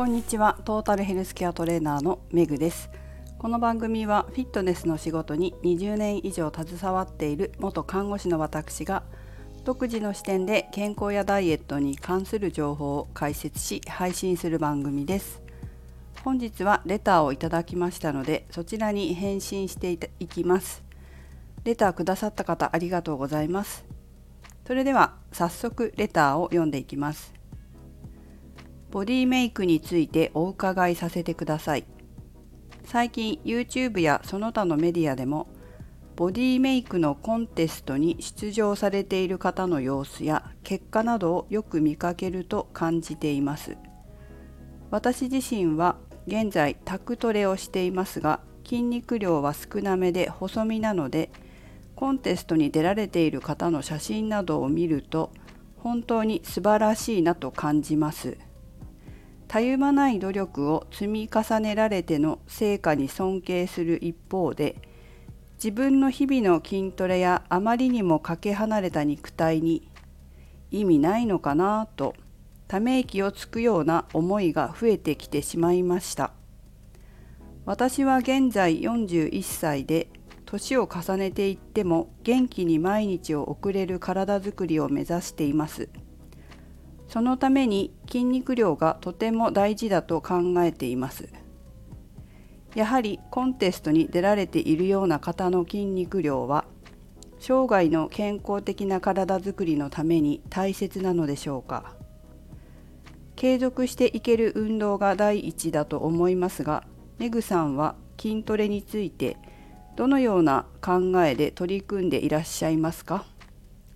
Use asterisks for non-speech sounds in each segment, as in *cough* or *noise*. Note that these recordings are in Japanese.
こんにちは。トータルヘルスケアトレーナーのメグです。この番組はフィットネスの仕事に20年以上携わっている元看護師の私が独自の視点で健康やダイエットに関する情報を解説し配信する番組です。本日はレターをいただきましたのでそちらに返信していきます。レターくださった方ありがとうございます。それでは早速レターを読んでいきます。ボディメイクについてお伺いさせてください最近 YouTube やその他のメディアでもボディメイクのコンテストに出場されている方の様子や結果などをよく見かけると感じています私自身は現在タクトレをしていますが筋肉量は少なめで細身なのでコンテストに出られている方の写真などを見ると本当に素晴らしいなと感じます。たゆまない努力を積み重ねられての成果に尊敬する一方で自分の日々の筋トレやあまりにもかけ離れた肉体に意味ないのかなとため息をつくような思いが増えてきてしまいました私は現在41歳で年を重ねていっても元気に毎日を送れる体づくりを目指しています。そのために筋肉量がとても大事だと考えています。やはりコンテストに出られているような方の筋肉量は生涯の健康的な体づくりのために大切なのでしょうか。継続していける運動が第一だと思いますがメグさんは筋トレについてどのような考えで取り組んでいらっしゃいますか？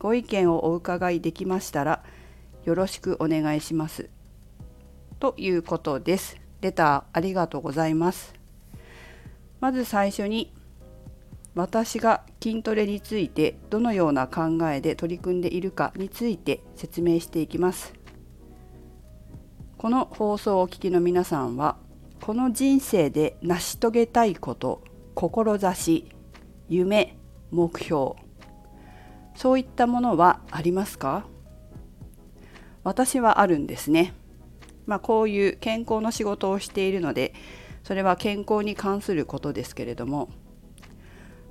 ご意見をお伺いできましたらよろしくお願いします。ということです。レターありがとうございます。まず最初に私が筋トレについてどのような考えで取り組んでいるかについて説明していきます。この放送をお聞きの皆さんはこの人生で成し遂げたいこと志夢目標そういったものはありますか？私はあるんですね。まあ、こういう健康の仕事をしているのでそれは健康に関することですけれども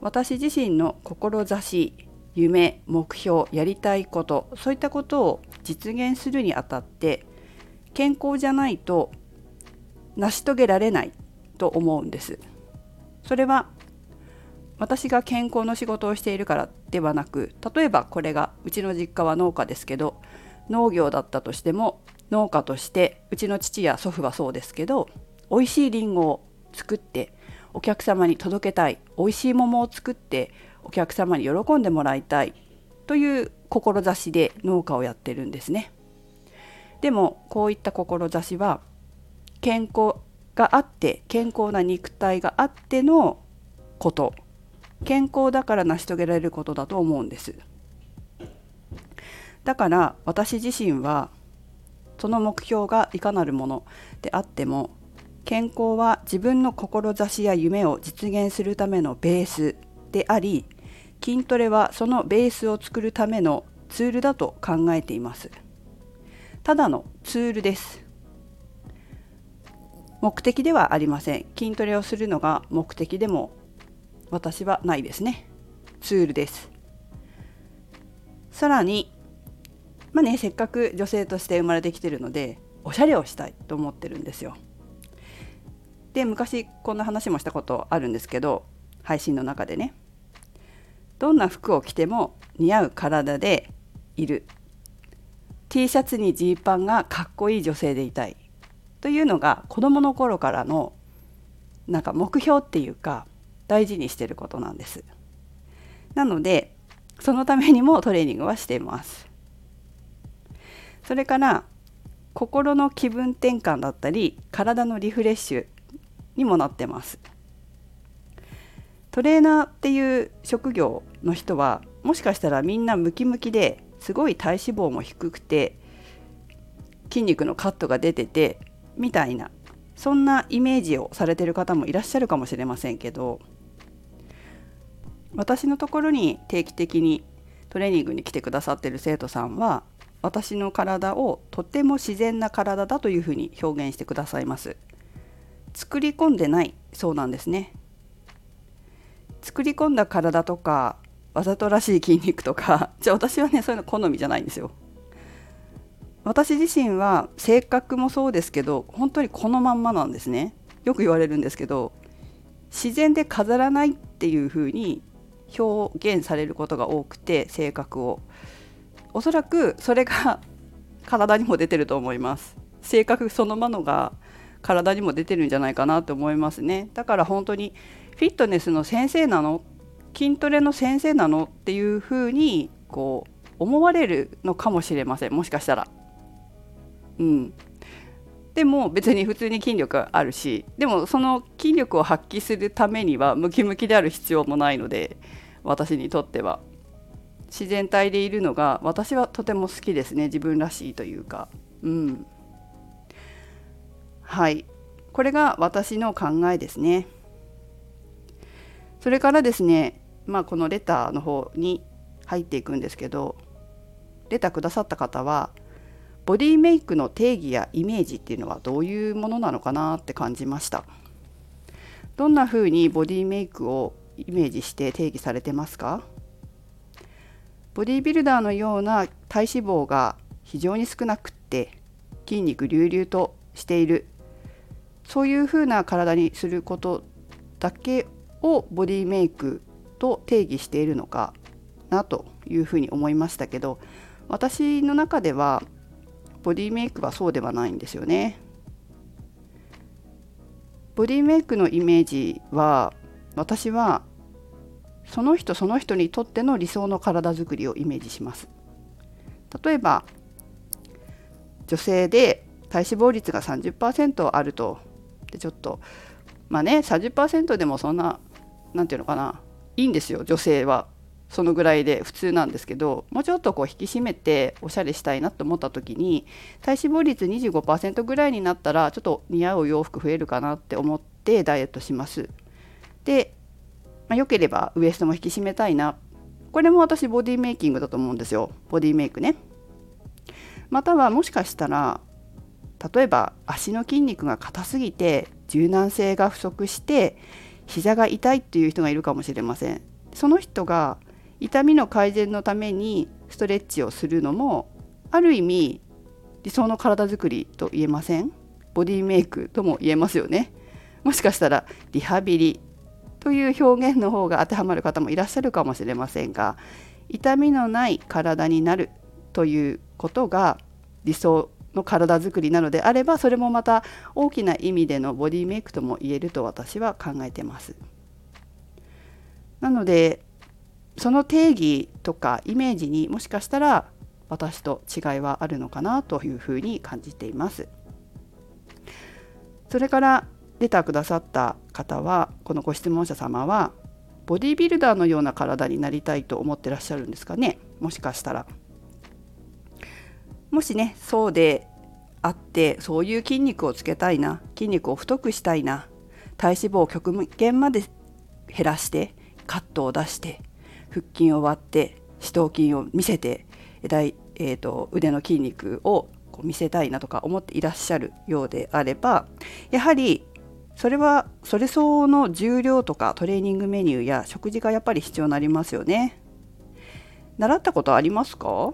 私自身の志夢目標やりたいことそういったことを実現するにあたって健康じゃないと成し遂げられないと思うんです。それは私が健康の仕事をしているからではなく例えばこれがうちの実家は農家ですけど農業だったとしても農家としてうちの父や祖父はそうですけど美味しいりんごを作ってお客様に届けたい美味しい桃を作ってお客様に喜んでもらいたいという志で農家をやってるんですね。でもこういった志は健康があって健康な肉体があってのこと健康だから成し遂げられることだと思うんです。だから私自身はその目標がいかなるものであっても健康は自分の志や夢を実現するためのベースであり筋トレはそのベースを作るためのツールだと考えています。ただのツールです。目的ではありません。筋トレをするのが目的でも私はないですね。ツールです。さらにまあねせっかく女性として生まれてきてるのでおしゃれをしたいと思ってるんですよ。で昔こんな話もしたことあるんですけど配信の中でねどんな服を着ても似合う体でいる T シャツにジーパンがかっこいい女性でいたいというのが子どもの頃からのなんか目標っていうか大事にしてることなんです。なのでそのためにもトレーニングはしています。それから心の気分転換だったり体のリフレッシュにもなってます。トレーナーっていう職業の人はもしかしたらみんなムキムキですごい体脂肪も低くて筋肉のカットが出ててみたいなそんなイメージをされてる方もいらっしゃるかもしれませんけど私のところに定期的にトレーニングに来てくださってる生徒さんは私の体をとても自然な体だというふうに表現してくださいます。作り込んでないそうなんですね。作り込んだ体とかわざとらしい筋肉とか *laughs* じゃあ私はねそういうの好みじゃないんですよ。私自身は性格もそうですけど本当にこのまんまなんですね。よく言われるんですけど自然で飾らないっていう風に表現されることが多くて性格を。おそらくそれが *laughs* 体にも出てると思います。性格そのものが体にも出てるんじゃないかなと思いますね。だから本当にフィットネスの先生なの？筋トレの先生なの？っていう風にこう思われるのかもしれません。もしかしたら。うん、でも別に普通に筋力あるし。でもその筋力を発揮するためにはムキムキである必要もないので私にとっては。自然体でいるのが私はとても好きですね自分らしいというか。うん。はい。これが私の考えですね。それからですねまあこのレターの方に入っていくんですけどレターくださった方はボディメイクの定義やイメージっていうのはどういうものなのかなって感じました。どんな風にボディメイクをイメージして定義されてますか？ボディビルダーのような体脂肪が非常に少なくって筋肉隆々としているそういう風な体にすることだけをボディメイクと定義しているのかなというふうに思いましたけど私の中ではボディメイクはそうではないんですよね。ボディメイクのイメージは私はその人その人にとっての理想の体づくりをイメージします。例えば女性で体脂肪率が30%あるとでちょっとまあね30%でもそんな何て言うのかないいんですよ女性はそのぐらいで普通なんですけどもうちょっとこう引き締めておしゃれしたいなと思った時に体脂肪率25%ぐらいになったらちょっと似合う洋服増えるかなって思ってダイエットします。で、まあ、良ければウエストも引き締めたいなこれも私ボディメイキングだと思うんですよボディメイクね。またはもしかしたら例えば足の筋肉が硬すぎて柔軟性が不足して膝が痛いっていう人がいるかもしれません。その人が痛みの改善のためにストレッチをするのもある意味理想の体づくりと言えません？ボディメイクとも言えますよねもしかしたらリハビリという表現の方が当てはまる方もいらっしゃるかもしれませんが痛みのない体になるということが理想の体づくりなのであればそれもまた大きな意味でのボディメイクとも言えると私は考えてます。なのでその定義とかイメージにもしかしたら私と違いはあるのかなというふうに感じています。それからレターくださった方はこのご質問者様はボディビルダーのような体になりたいと思ってらっしゃるんですかね？もしかしたら。もしねそうであってそういう筋肉をつけたいな筋肉を太くしたいな体脂肪を極限まで減らしてカットを出して腹筋を割って四頭筋を見せて大、えーと、腕の筋肉をこう見せたいなとか思っていらっしゃるようであればやはりそれはそれ相応の重量とかトレーニングメニューや食事がやっぱり必要になりますよね。習ったことありますか？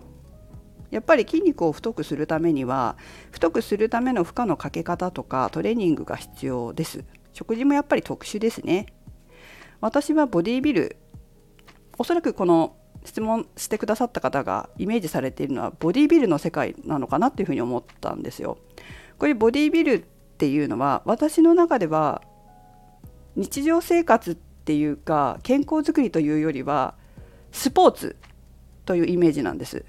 やっぱり筋肉を太くするためには太くするための負荷のかけ方とかトレーニングが必要です。食事もやっぱり特殊ですね。私はボディービルおそらくこの質問してくださった方がイメージされているのはボディビルの世界なのかなっていうふうに思ったんですよ。こういうボディビルっていうのは私の中では日常生活っていうか健康づくりというよりはスポーツというイメージなんです。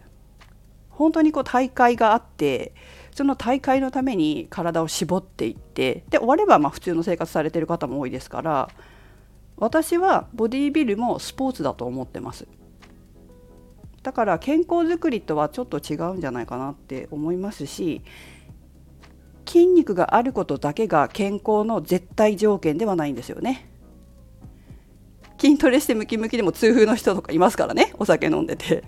本当にこう大会があってその大会のために体を絞っていってで終わればまあ普通の生活されてる方も多いですから私はボディービルもスポーツだと思ってますだから健康づくりとはちょっと違うんじゃないかなって思いますし筋肉があることだけが健康の絶対条件ではないんですよね。筋トレしてムキムキでも痛風の人とかいますからねお酒飲んでて。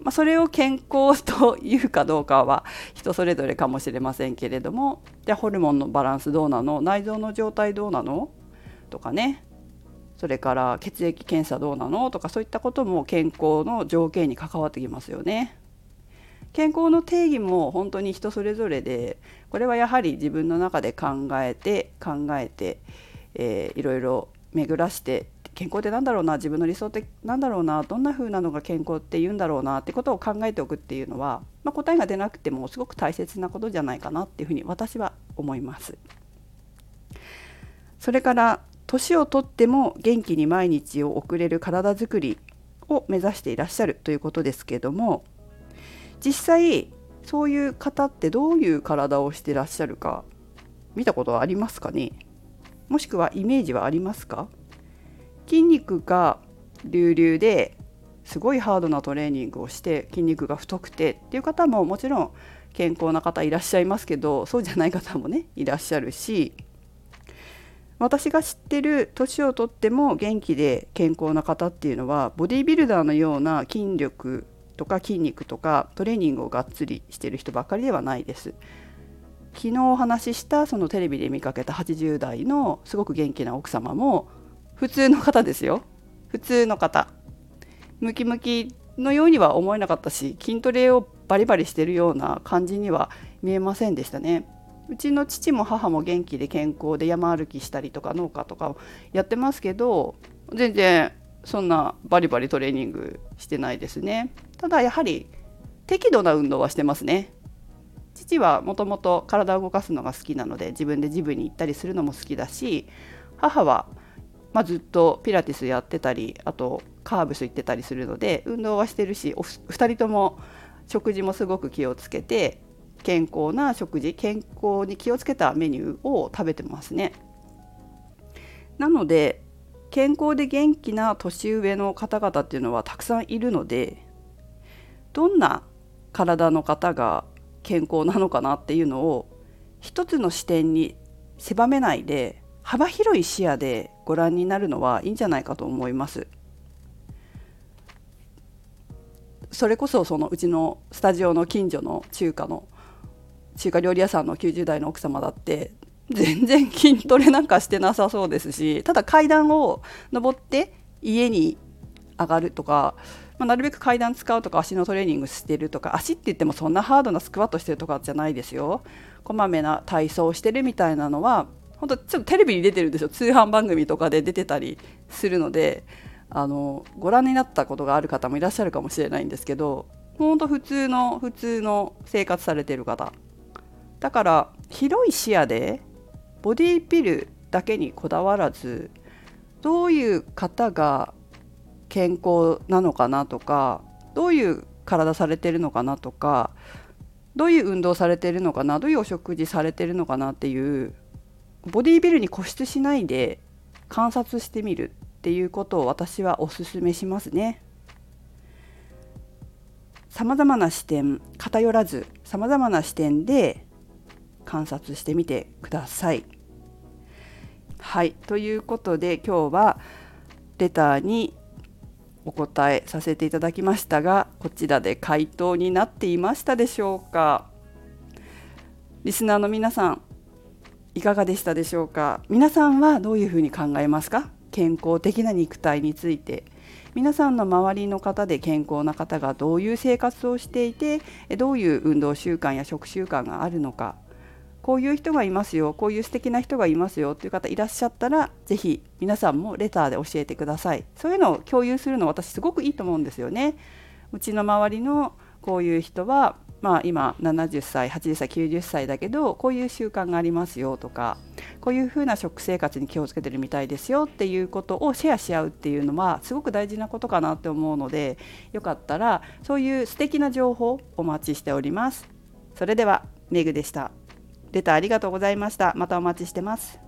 まあ、それを健康というかどうかは人それぞれかもしれませんけれどもじゃあホルモンのバランスどうなの？内臓の状態どうなの？とかね。それから血液検査どうなの？とかそういったことも健康の条件に関わってきますよね。健康の定義も本当に人それぞれでこれはやはり自分の中で考えて考えて、えー、いろいろ巡らして健康って何だろうな自分の理想って何だろうなどんな風なのが健康って言うんだろうなってことを考えておくっていうのは、まあ、答えが出なくてもすごく大切なことじゃないかなっていうふうに私は思います。それから年をとっても元気に毎日を送れる体づくりを目指していらっしゃるということですけれども実際そういう方ってどういう体をしてらっしゃるか見たことはありますかね？もしくはイメージはありますか？筋肉が隆々ですごいハードなトレーニングをして筋肉が太くてっていう方ももちろん健康な方いらっしゃいますけどそうじゃない方もねいらっしゃるし私が知ってる年をとっても元気で健康な方っていうのはボディービルダーのような筋力とか筋肉とかトレーニングをがっつりしてる人ばかりではないです。昨日お話ししたそのテレビで見かけた80代のすごく元気な奥様も普通の方ですよ。普通の方。ムキムキのようには思えなかったし筋トレをバリバリしてるような感じには見えませんでしたね。うちの父も母も元気で健康で山歩きしたりとか農家とかをやってますけど全然そんなバリバリトレーニングしてないですね。ただやはり適度な運動はしてますね父はもともと体を動かすのが好きなので自分でジムに行ったりするのも好きだし母はまあ、ずっとピラティスやってたりあとカーブス行ってたりするので運動はしてるし2人とも食事もすごく気をつけて健康な食事健康に気をつけたメニューを食べてますね。なので健康で元気な年上の方々っていうのはたくさんいるのでどんな体の方が健康なのかなっていうのを一つの視点に狭めないで幅広い視野でご覧になるのはいいんじゃないかと思います。それこそそのうちのスタジオの近所の中華の中華料理屋さんの90代の奥様だって全然筋トレなんかしてなさそうですしただ階段を上って家に上がるとか、まあ、なるべく階段使うとか足のトレーニングしてるとか足って言ってもそんなハードなスクワットしてるとかじゃないですよ。こまめな体操をしてるみたいなのは本当ちょっとテレビに出てるんですよ。通販番組とかで出てたりするのであのご覧になったことがある方もいらっしゃるかもしれないんですけど本当普通の普通の生活されてる方。だから広い視野でボディーピルだけにこだわらずどういう方が健康なのかなとかどういう体されてるのかなとかどういう運動されてるのかなどういうお食事されてるのかなっていうボディービルに固執しないで観察してみるっていうことを私はお勧めしますね。さまざまな視点偏らずさまざまな視点で観察してみてください。はいということで今日はレターにお答えさせていただきましたがこちらで回答になっていましたでしょうか？リスナーの皆さんいかがでしたでしょうか？皆さんはどういうふうに考えますか？健康的な肉体について。皆さんの周りの方で健康な方がどういう生活をしていてどういう運動習慣や食習慣があるのか。こういう人がいますよこういう素敵な人がいますよっていう方いらっしゃったら是非皆さんもレターで教えてくださいそういうのを共有するの私すごくいいと思うんですよねうちの周りのこういう人はまあ、今70歳80歳90歳だけどこういう習慣がありますよとかこういうふうな食生活に気をつけてるみたいですよっていうことをシェアし合うっていうのはすごく大事なことかなって思うのでよかったらそういう素敵な情報お待ちしております。それではメグでした。レターありがとうございました。またお待ちしてます。